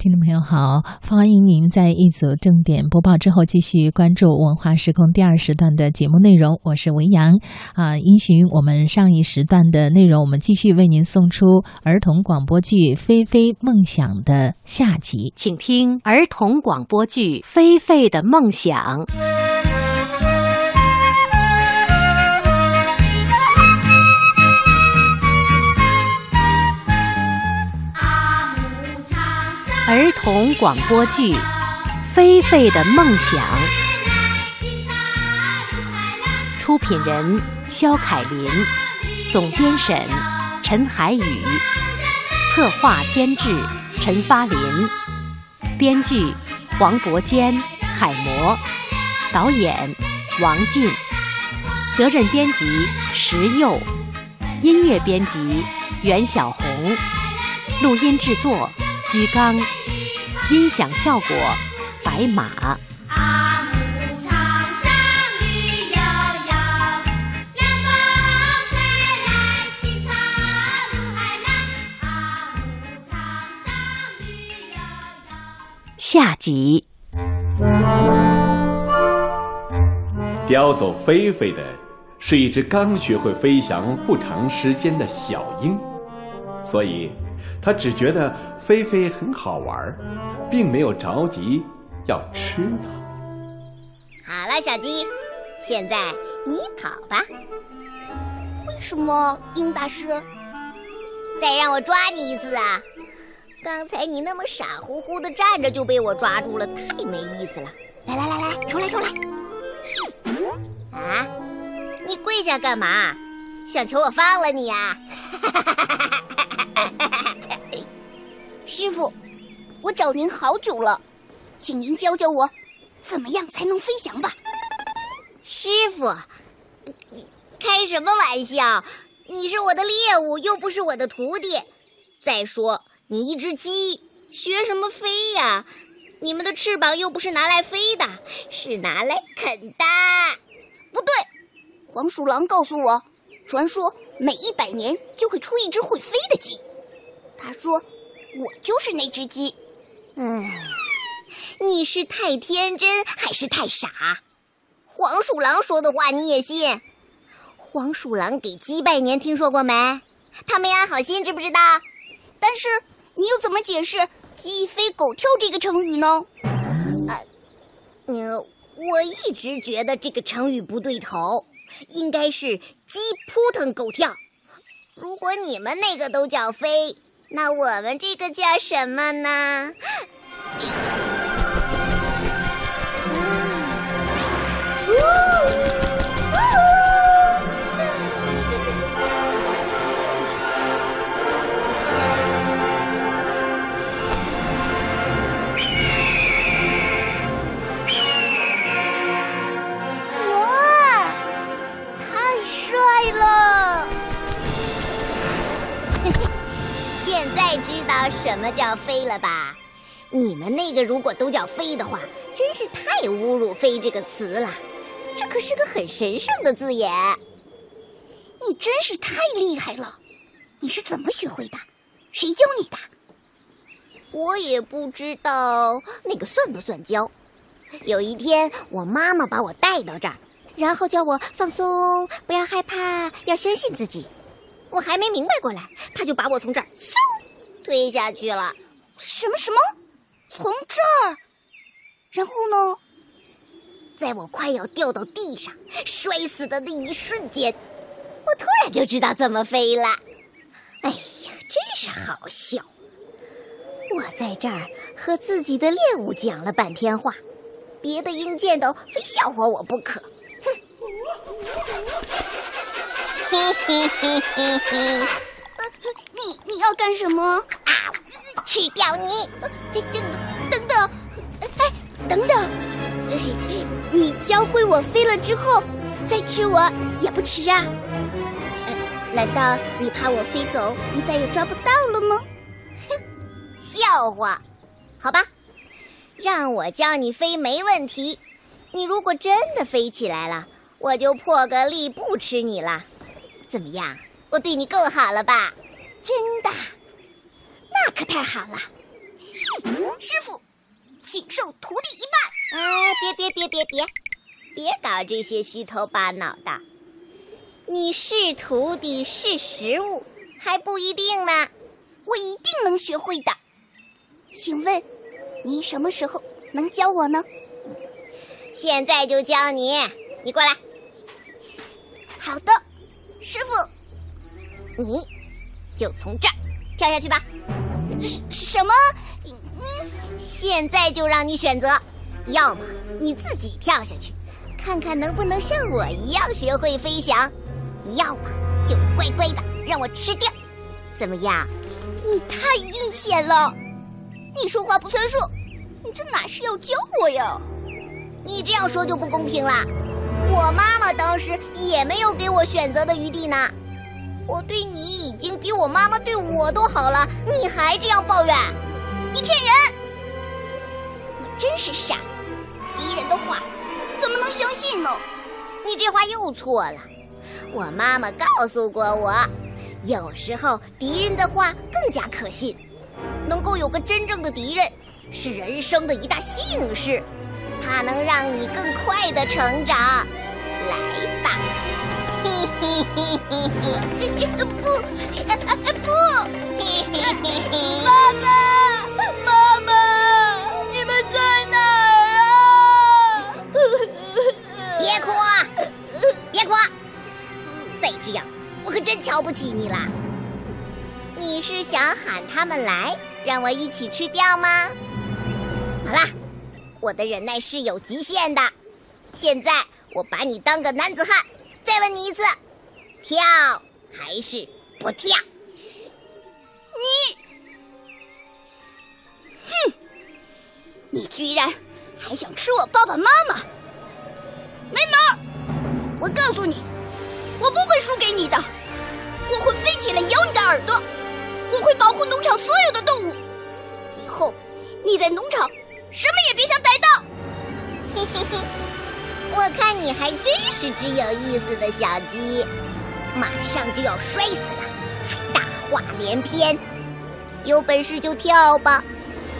听众朋友好，欢迎您在一组正点播报之后继续关注文化时空第二时段的节目内容。我是维扬啊，依循我们上一时段的内容，我们继续为您送出儿童广播剧《菲菲梦想》的下集，请听儿童广播剧《菲菲的梦想》。儿童广播剧《菲菲的梦想》，出品人肖凯琳，总编审陈海宇，策划监制陈发林，编剧黄伯坚、海魔，导演王进，责任编辑石佑，音乐编辑袁小红，录音制作居刚。音响效果，白马。下集。叼走菲菲的是一只刚学会飞翔不长时间的小鹰，所以他只觉得菲菲很好玩，并没有着急要吃它。好了，小鸡，现在你跑吧，为什么，鹰大师？再让我抓你一次啊！刚才你那么傻乎乎的站着就被我抓住了，太没意思了。来来来来，重来重来！啊，你跪下干嘛？想求我放了你呀、师傅，我找您好久了，请您教教我，怎么样才能飞翔吧？师傅，你开什么玩笑？你是我的猎物，又不是我的徒弟。再说，你一只鸡，学什么飞呀？你们的翅膀又不是拿来飞的，是拿来啃的。不对，黄鼠狼告诉我，传说每一百年就会出一只会飞的鸡。他说，我就是那只鸡。嗯，你是太天真还是太傻？黄鼠狼说的话你也信？黄鼠狼给鸡拜年，听说过没？他没安好心，知不知道？但是你又怎么解释“鸡飞狗跳”这个成语呢？呃嗯，我一直觉得这个成语不对头，应该是“鸡扑腾狗跳”。如果你们那个都叫飞，那我们这个叫什么呢？什么叫飞了吧？你们那个如果都叫飞的话，真是太侮辱“飞”这个词了。这可是个很神圣的字眼。你真是太厉害了！你是怎么学会的？谁教你的？我也不知道那个算不算教。有一天，我妈妈把我带到这儿，然后叫我放松，不要害怕，要相信自己。我还没明白过来，她就把我从这儿嗖推下去了。什么什么？从这儿？然后呢？在我快要掉到地上摔死的那一瞬间，我突然就知道怎么飞了。哎呀，真是好笑！我在这儿和自己的猎物讲了半天话，别的鹰见到非笑话我不可。哼！你你要干什么？啊！吃掉你！哎等等等，哎，等等，哎，你教会我飞了之后，再吃我也不迟啊？呃难道你怕我飞走，你再也抓不到了吗？哼笑话，好吧，让我教你飞没问题。你如果真的飞起来了，我就破个例不吃你了。怎么样？我对你够好了吧？真的？那可太好了。师傅，请受徒弟一拜。哎，别别别别别，别搞这些虚头巴脑的。你是徒弟是食物还不一定呢。我一定能学会的。请问，您什么时候能教我呢？现在就教你，你过来。好的，师傅。你就从这儿跳下去吧。什什么？嗯，现在就让你选择，要么你自己跳下去，看看能不能像我一样学会飞翔；要么就乖乖的让我吃掉。怎么样？你太阴险了！你说话不算数，你这哪是要教我呀？你这样说就不公平了。我妈妈当时也没有给我选择的余地呢。我对你已经比我妈妈对我都好了，你还这样抱怨？你骗人！你真是傻，敌人的话怎么能相信呢？你这话又错了。我妈妈告诉过我，有时候敌人的话更加可信。能够有个真正的敌人，是人生的一大幸事，它能让你更快的成长。来，不，不，妈妈，妈妈，你们在哪儿啊？别哭，别哭，再这样我可真瞧不起你了。你是想喊他们来，让我一起吃掉吗？好啦，我的忍耐是有极限的。现在我把你当个男子汉，再问你一次，跳还是不跳？你，哼！你居然还想吃我爸爸妈妈？没门！我告诉你，我不会输给你的，我会飞起来咬你的耳朵。我会保护农场所有的动物。以后你在农场什么也别想逮到。嘿嘿嘿，我看你还真是只有意思的小鸡，马上就要摔死了，还大话连篇。有本事就跳吧，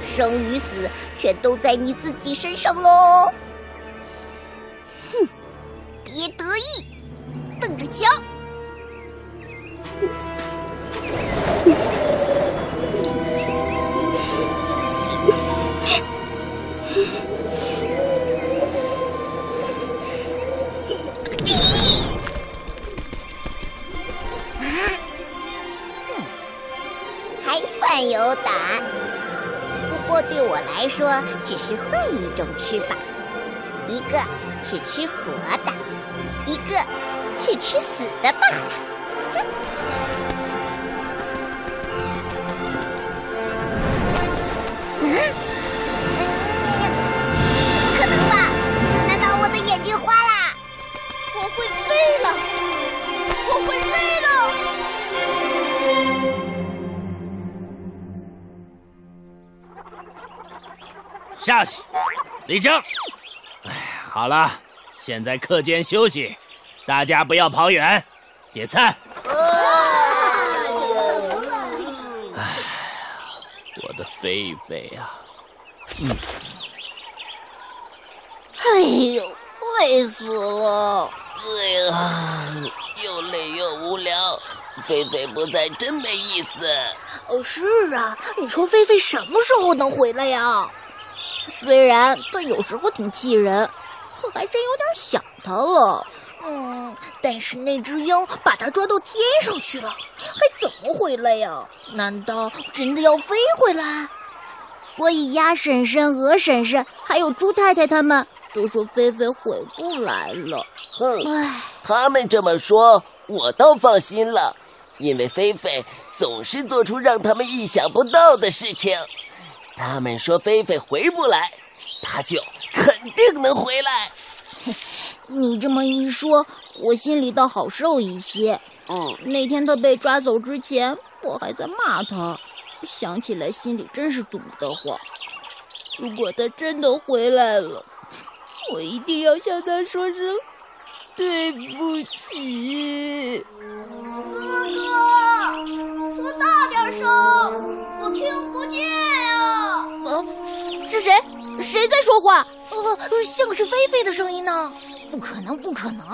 生与死全都在你自己身上喽。哼，别得意，等着瞧。对我来说只是换一种吃法，一个是吃活的，一个是吃死的罢了。嗯，不可能吧？难道我的眼睛花了？我会飞了，我会飞。下去，立正。哎，好了，现在课间休息，大家不要跑远，解散。哎，我的菲菲啊！哎呦，累死了！哎呀，又累又无聊，菲菲不在真没意思。哦，是啊，你说菲菲什么时候能回来呀？虽然他有时候挺气人，可还真有点想他了。嗯，但是那只鹰把它抓到天上去了，还怎么回来呀？难道真的要飞回来？所以鸭婶婶、鹅婶婶还有猪太太他们都说菲菲回不来了。哼，唉，他们这么说，我倒放心了，因为菲菲总是做出让他们意想不到的事情。他们说菲菲回不来，他就肯定能回来。你这么一说，我心里倒好受一些。嗯，那天他被抓走之前，我还在骂他，想起来心里真是堵得慌。如果他真的回来了，我一定要向他说声对不起。哥哥，说大点声，我听不见呀、啊。是谁？谁在说话？呃，像是菲菲的声音呢。不可能，不可能！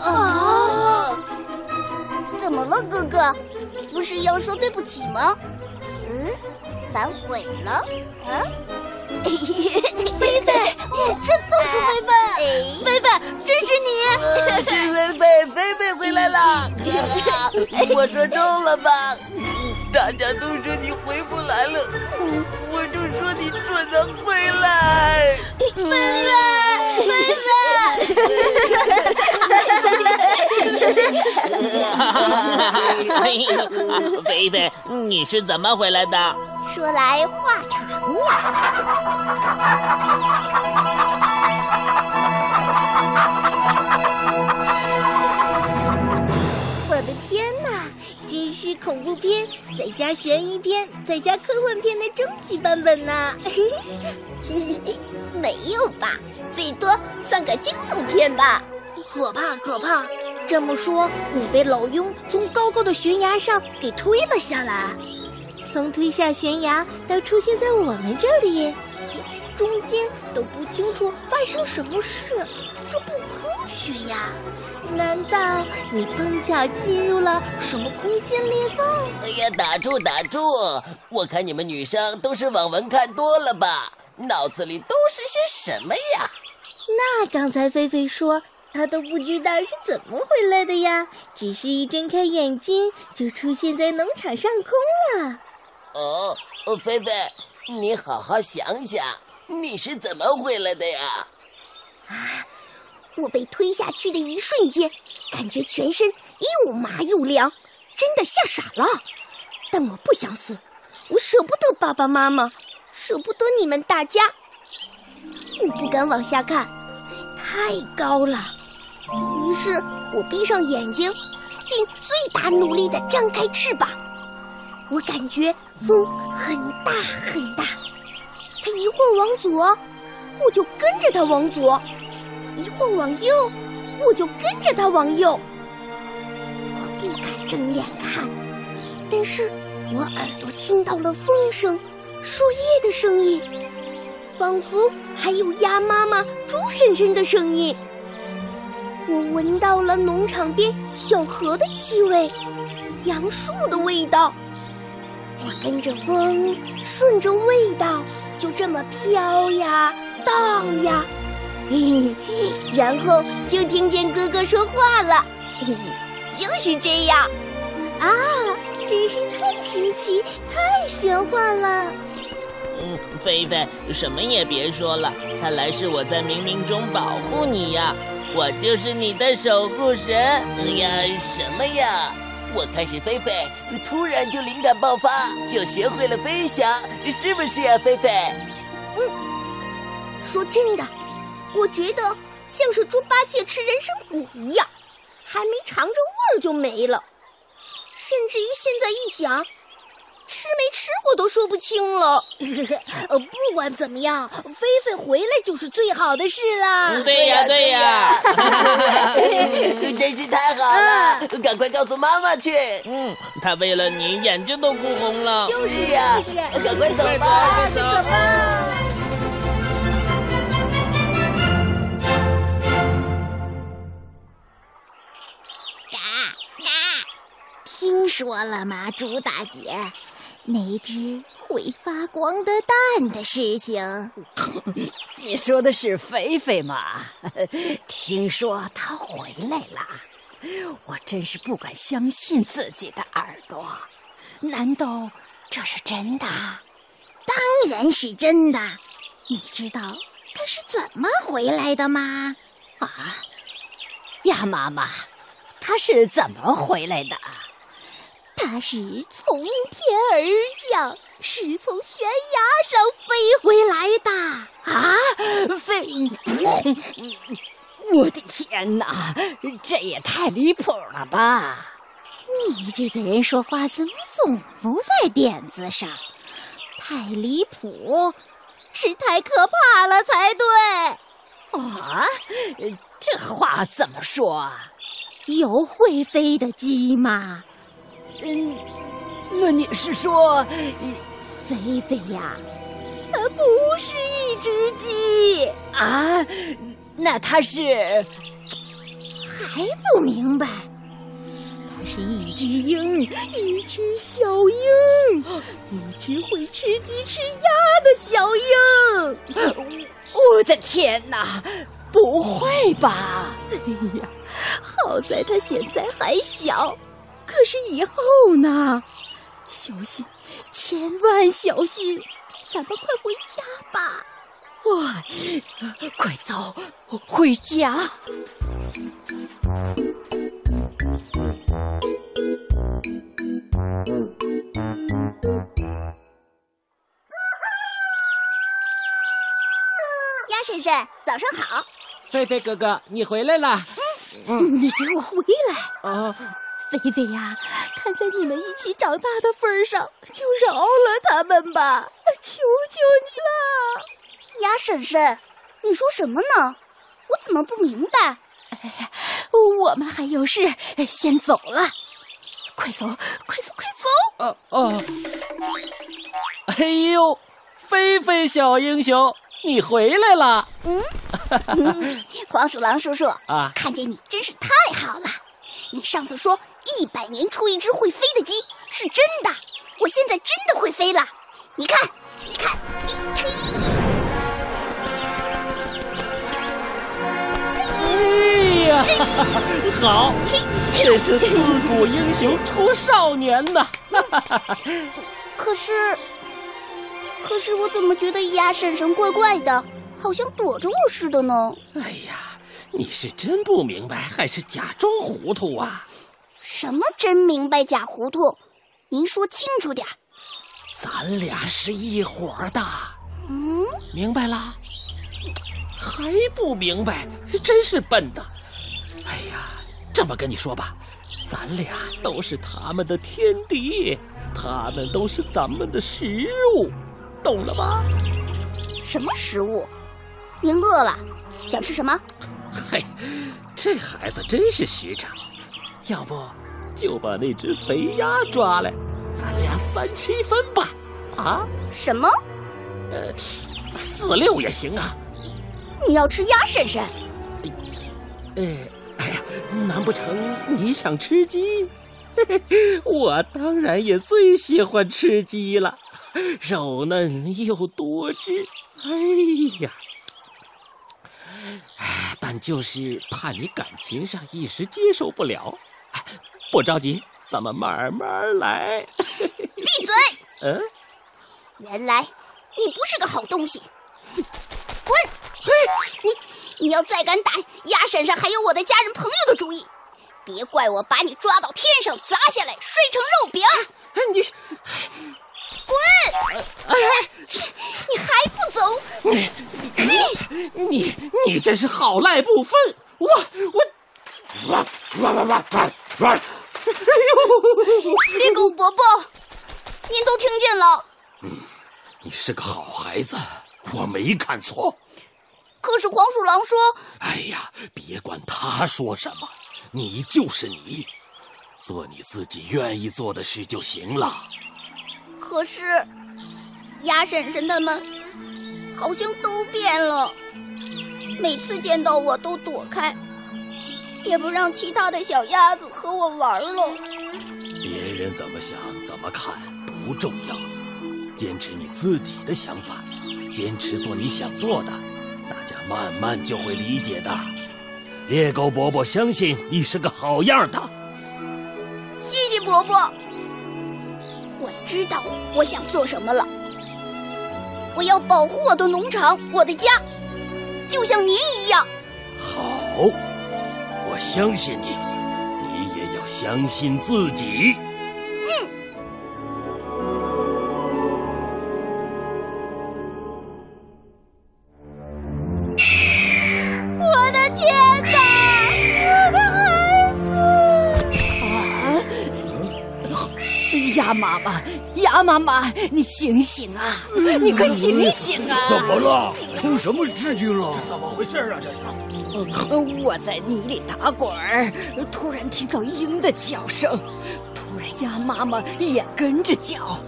啊！怎么了，哥哥？不是要说对不起吗？嗯，反悔了？啊？菲菲，哦，真的是菲菲！菲菲，真是你！呃是菲菲，菲菲回来了！哈哈，我说中了吧？大家都说你回不来了，我就说你准能回来。菲菲，菲菲 菲菲，你是怎么回来的？说来话长呀。我的天哪，这是恐怖片再加悬疑片再加科幻片的终极版本呢！没有吧？最多算个惊悚片吧。可怕可怕！这么说，你被老鹰从高高的悬崖上给推了下来，从推下悬崖到出现在我们这里，中间都不清楚发生什么事，这不科学呀！难道你碰巧进入了什么空间裂缝？哎呀，打住打住！我看你们女生都是网文看多了吧，脑子里都是些什么呀？那刚才菲菲说，她都不知道是怎么回来的呀，只是一睁开眼睛就出现在农场上空了。哦，呃菲菲，你好好想想，你是怎么回来的呀？啊我被推下去的一瞬间，感觉全身又麻又凉，真的吓傻了。但我不想死，我舍不得爸爸妈妈，舍不得你们大家。我不敢往下看，太高了。于是我闭上眼睛，尽最大努力地张开翅膀。我感觉风很大很大，它一会儿往左，我就跟着它往左。一会儿往右，我就跟着它往右。我不敢睁眼看，但是我耳朵听到了风声、树叶的声音，仿佛还有鸭妈妈、猪婶婶的声音。我闻到了农场边小河的气味，杨树的味道。我跟着风，顺着味道，就这么飘呀荡呀。嘿嘿，然后就听见哥哥说话了，嘿嘿，就是这样。啊，真是太神奇、太玄幻了！嗯，菲菲，什么也别说了，看来是我在冥冥中保护你呀，我就是你的守护神。哎呀，什么呀？我看是菲菲突然就灵感爆发，就学会了飞翔，是不是呀，菲菲？说真的，我觉得像是猪八戒吃人参果一样，还没尝着味儿就没了。甚至于现在一想，吃没吃过都说不清了。呃，不管怎么样，菲菲回来就是最好的事了。对呀对呀，真是太好了！赶快告诉妈妈去。嗯，她为了你眼睛都哭红了。就是呀就是呀，赶快走吧走吧走走吧。听说了吗，猪大姐？那只会发光的蛋的事情。你说的是菲菲吗？听说她回来了，我真是不敢相信自己的耳朵。难道这是真的？当然是真的。你知道它是怎么回来的吗？啊，鸭妈妈，她是怎么回来的？它是从天而降，是从悬崖上飞回来的。啊，飞，我的天哪，这也太离谱了吧！你这个人说话怎么总不在点子上？太离谱，是太可怕了才对。啊，这话怎么说啊？有会飞的鸡吗？嗯，那你是说菲菲呀，它不是一只鸡，啊，那它是还不明白？它是一只鹰，一只小鹰，一只会吃鸡吃鸭的小鹰。我的天哪！不会吧？哎呀，好在它现在还小，可是以后呢？小心，千万小心！咱们快回家吧。哇，快走，回家！鸭婶婶，早上好。菲菲哥哥，你回来了。你给我回来！啊，菲菲呀，看在你们一起长大的份上，就饶了他们吧，求求你了。鸭婶婶，你说什么呢？我怎么不明白？我们还有事，先走了。快走，快走，快走！哦哦，哎呦，菲菲小英雄，你回来了。嗯 黄鼠狼叔叔啊看见你真是太好了。你上次说一百年出一只会飞的鸡，是真的。我现在真的会飞了。你看，你看，嘿嘿。哎呀，好，这是自古英雄出少年呐！可是，可是我怎么觉得鸭婶婶怪怪的，好像躲着我似的呢？哎呀，你是真不明白，还是假装糊涂啊？什么真明白假糊涂？您说清楚点儿。咱俩是一伙儿的，嗯，明白啦？还不明白，真是笨的。哎呀，这么跟你说吧，咱俩都是他们的天敌，他们都是咱们的食物，懂了吗？什么食物？您饿了，想吃什么？嘿，这孩子真是实诚。要不就把那只肥鸭抓来，咱俩三七分吧。啊，什么？呃，四六也行啊。你要吃鸭婶婶？呃，哎呀，难不成你想吃鸡？嘿嘿，我当然也最喜欢吃鸡了，肉嫩又多汁。哎呀，哎，但就是怕你感情上一时接受不了。哎不着急，咱们慢慢来。闭嘴！嗯，原来你不是个好东西，滚！嘿，你你要再敢打鸭婶婶还有我的家人朋友的主意，别怪我把你抓到天上砸下来摔成肉饼！哎你，滚！哎，你还不走？你你你你真是好赖不分！我我，哇哇哇哇哇！哎呦，猎狗伯伯，您都听见了。嗯你是个好孩子，我没看错。可是黄鼠狼说，哎呀，别管他说什么，你就是你，做你自己愿意做的事就行了。可是鸭婶婶他们好像都变了，每次见到我都躲开，也不让其他的小鸭子和我玩了。别人怎么想怎么看不重要，坚持你自己的想法，坚持做你想做的，大家慢慢就会理解的。猎狗伯伯相信你是个好样的。谢谢伯伯，我知道我想做什么了。我要保护我的农场，我的家，就像您一样。好，我相信你，你也要相信自己。我妈，鸭妈妈，你醒醒啊！你快醒醒啊！怎么了？出什么事情了？这怎么回事啊？这是？呃我在泥里打滚儿，突然听到鹰的叫声，突然鸭妈妈也跟着叫，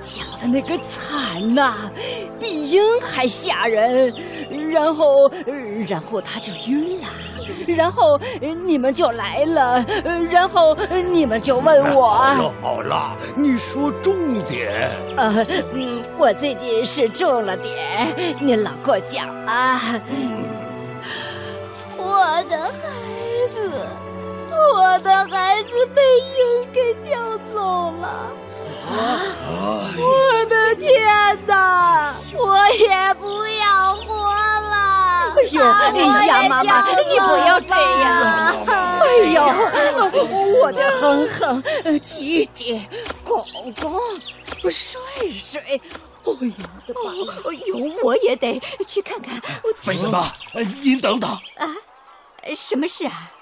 叫的那个惨呐、比鹰还吓人。然后，呃然后他就晕了，然后呃你们就来了，呃然后呃你们就问我，好了好了，你说重点。呃，嗯，我最近是重了点，您老过奖啊。我的孩子，我的孩子被鹰给叼走了。我的天哪！我也不要呦，哎呀，妈妈，你不要这样！哎呦，我的哼哼，呃姐姐，公公，睡睡。哎呦，我的妈！哎呦，我也得去看看。菲菲妈，呃您等等，啊什么事啊？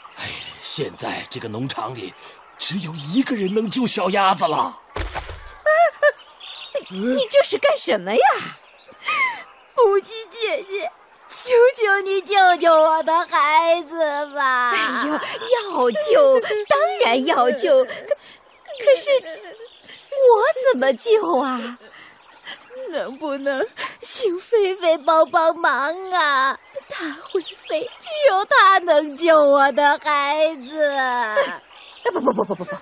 现在这个农场里只有一个人能救小鸭子了。你这是干什么呀？母鸡姐姐，求求你救救我的孩子吧！哎呦，要救，当然要救。可可是我怎么救啊？能不能请菲菲帮帮忙啊？它会飞，只有它能救我的孩子。啊不不不不不不，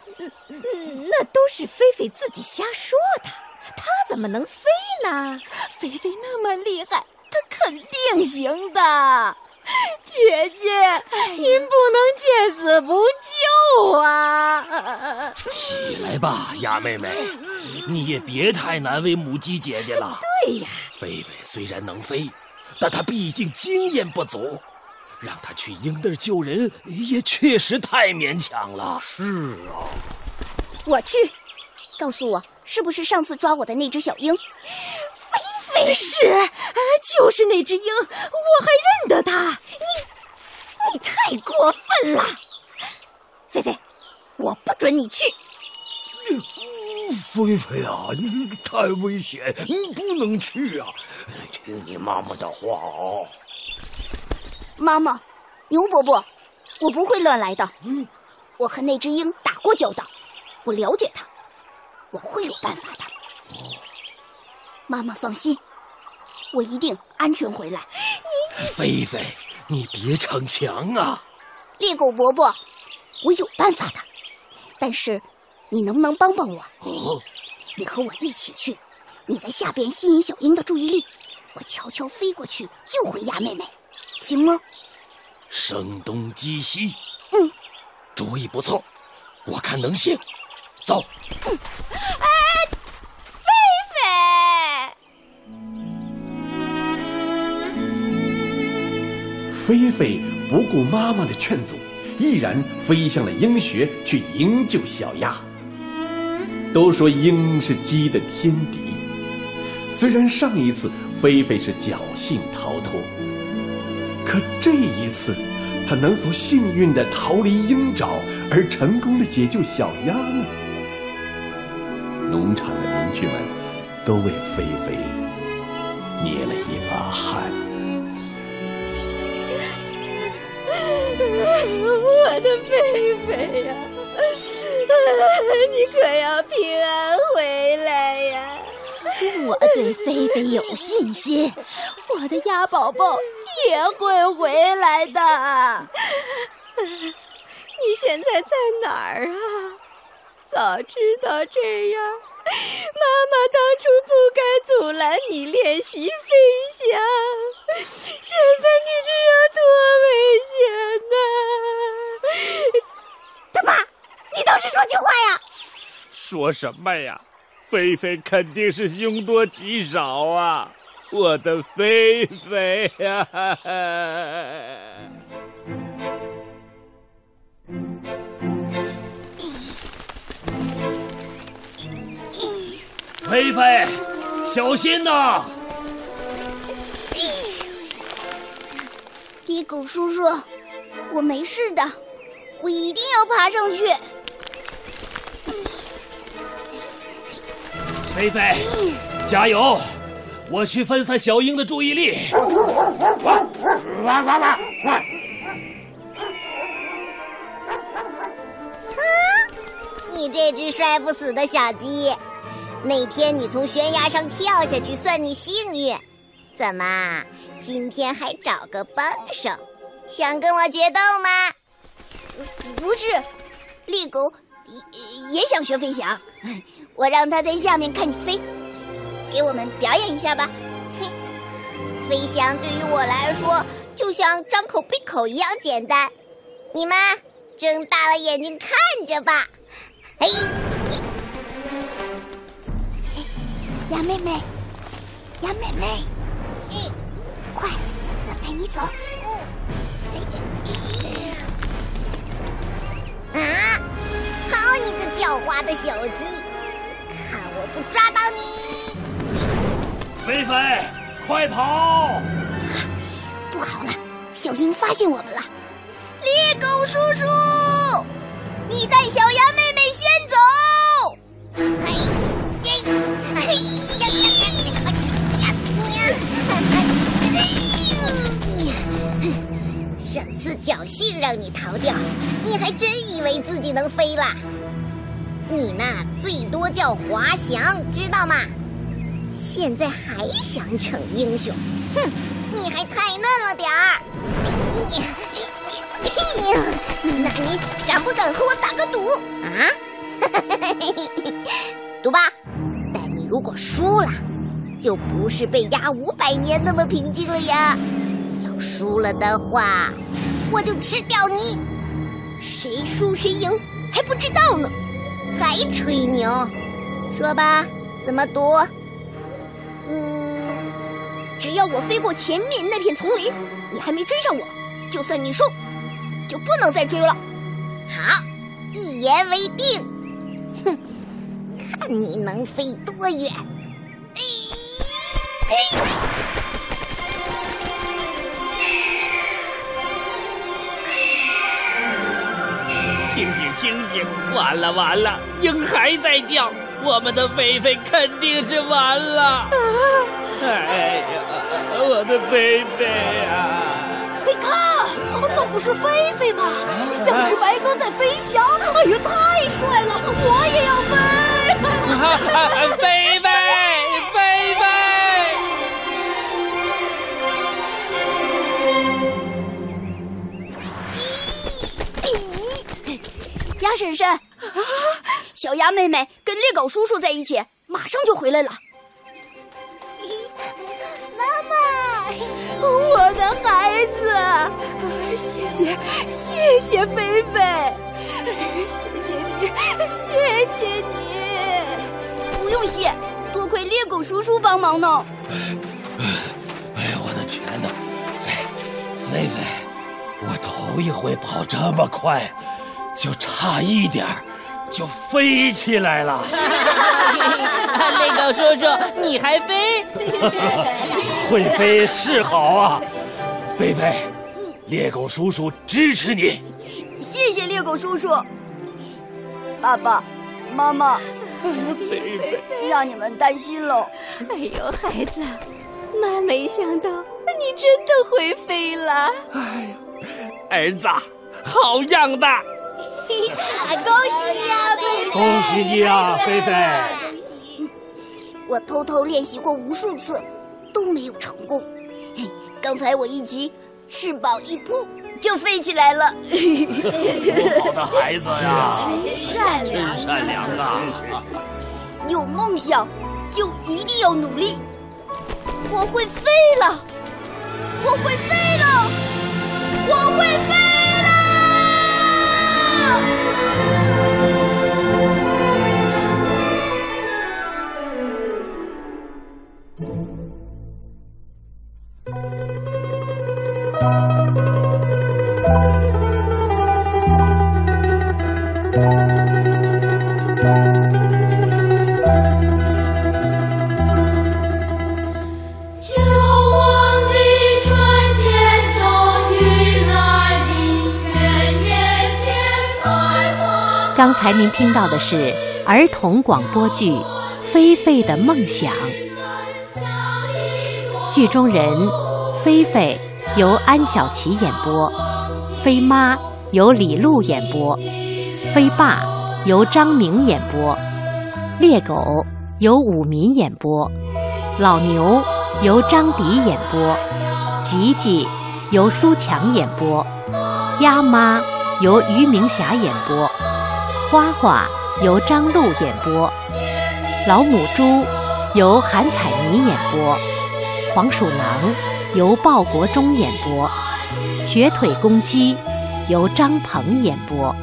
嗯那都是菲菲自己瞎说的。她怎么能飞呢？菲菲那么厉害，她肯定行的。姐姐，您不能见死不救啊！起来吧，鸭妹妹，你也别太难为母鸡姐姐了。对呀，菲菲虽然能飞，但她毕竟经验不足，让她去鹰那儿救人也确实太勉强了。是啊，我去，告诉我是不是上次抓我的那只小鹰？菲菲是，啊就是那只鹰，我还认得它。你你太过分了，菲菲，我不准你去。菲菲啊，你太危险，你不能去啊！听你妈妈的话哦。妈妈，牛伯伯，我不会乱来的。我和那只鹰打过交道，我了解它，我会有办法的。妈妈放心，我一定安全回来。菲菲，你别逞强啊！猎狗伯伯，我有办法的，但是你能不能帮帮我？哦，你和我一起去，你在下边吸引小鹰的注意力，我悄悄飞过去救回鸭妹妹，行吗？声东击西，嗯，主意不错，我看能行。走，菲菲不顾妈妈的劝阻，毅然飞向了鹰穴去营救小鸭。都说鹰是鸡的天敌，虽然上一次菲菲是侥幸逃脱，可这一次，她能否幸运地逃离鹰爪而成功地解救小鸭呢？农场的邻居们都为菲菲捏了一把汗。我的菲菲呀、你可要平安回来呀！我对菲菲有信心，我的鸭宝宝也会回来的。你现在在哪儿啊？早知道这样，妈妈当初不该阻拦你练习飞翔。现在你知道多危险呐！他爸，你倒是说句话呀！说什么呀？菲菲肯定是凶多吉少啊！我的菲菲呀、菲菲，小心呐！猎狗叔叔，我没事的，我一定要爬上去。菲菲，加油！我去分散小鹰的注意力。你这只摔不死的小鸡，那天你从悬崖上跳下去算你幸运，怎么今天还找个帮手？想跟我决斗吗？不是，猎狗也也想学飞翔，我让它在下面看你飞，给我们表演一下吧。嘿，飞翔对于我来说就像张口闭口一样简单，你们睁大了眼睛看着吧。嘿，鸭妹妹，鸭妹妹，嗯，快，我带你走。嗯啊！好你个狡猾的小鸡，看我不抓到你！菲菲，快跑！不好了，小鹰发现我们了！猎狗叔叔，你带小羊妹妹先走。嘿！上次侥幸让你逃掉，你还真以为自己能飞了？你那最多叫滑翔，知道吗？现在还想逞英雄？哼，你还太嫩了点儿！那你敢不敢和我打个赌啊？赌吧！如果输了，就不是被压五百年那么平静了呀。要输了的话，我就吃掉你。谁输谁赢还不知道呢，还吹牛？说吧，怎么赌？嗯，只要我飞过前面那片丛林，你还没追上我，就算你输，就不能再追了。好，一言为定。哼，看你能飞多远！哎，嘿。听听听听，完了完了，鹰还在叫，我们的菲菲肯定是完了。哎呀，我的菲菲呀！你看，那不是菲菲吗？像只白鸽在飞翔，哎呀，太帅了！我也要飞！菲菲，菲菲！鸭婶婶，小鸭妹妹跟猎狗叔叔在一起，马上就回来了。妈妈，我的孩子，谢谢谢谢菲菲，谢谢你，谢谢你。不用谢，多亏猎狗叔叔帮忙呢。哎呀，我的天哪，菲菲菲，我头一回跑这么快。就差一点儿，就飞起来了。猎狗叔叔，你还飞？会飞是好啊，菲菲，猎狗叔叔支持你。谢谢猎狗叔叔。爸爸妈妈，菲菲，让你们担心了。哎呦，孩子，妈没想到你真的会飞了。哎呀，儿子，好样的！恭喜你啊，菲菲！恭喜你啊，菲菲！我偷偷练习过无数次，都没有成功。刚才我一急，翅膀一扑，就飞起来了。多好的孩子呀！真善良，真善良啊！有梦想就一定要努力。我会飞了，我会飞了，我会飞！刚才您听到的是儿童广播剧《菲菲的梦想》，剧中人菲菲由安小琪演播，菲妈由李璐演播，菲爸由张明演播，猎狗由武民演播，老牛由张迪演播，吉吉由苏强演播，鸭妈由于明霞演播，花花由张璐演播，老母猪由韩彩妮演播，黄鼠狼由鲍国忠演播，瘸腿公鸡由张鹏演播。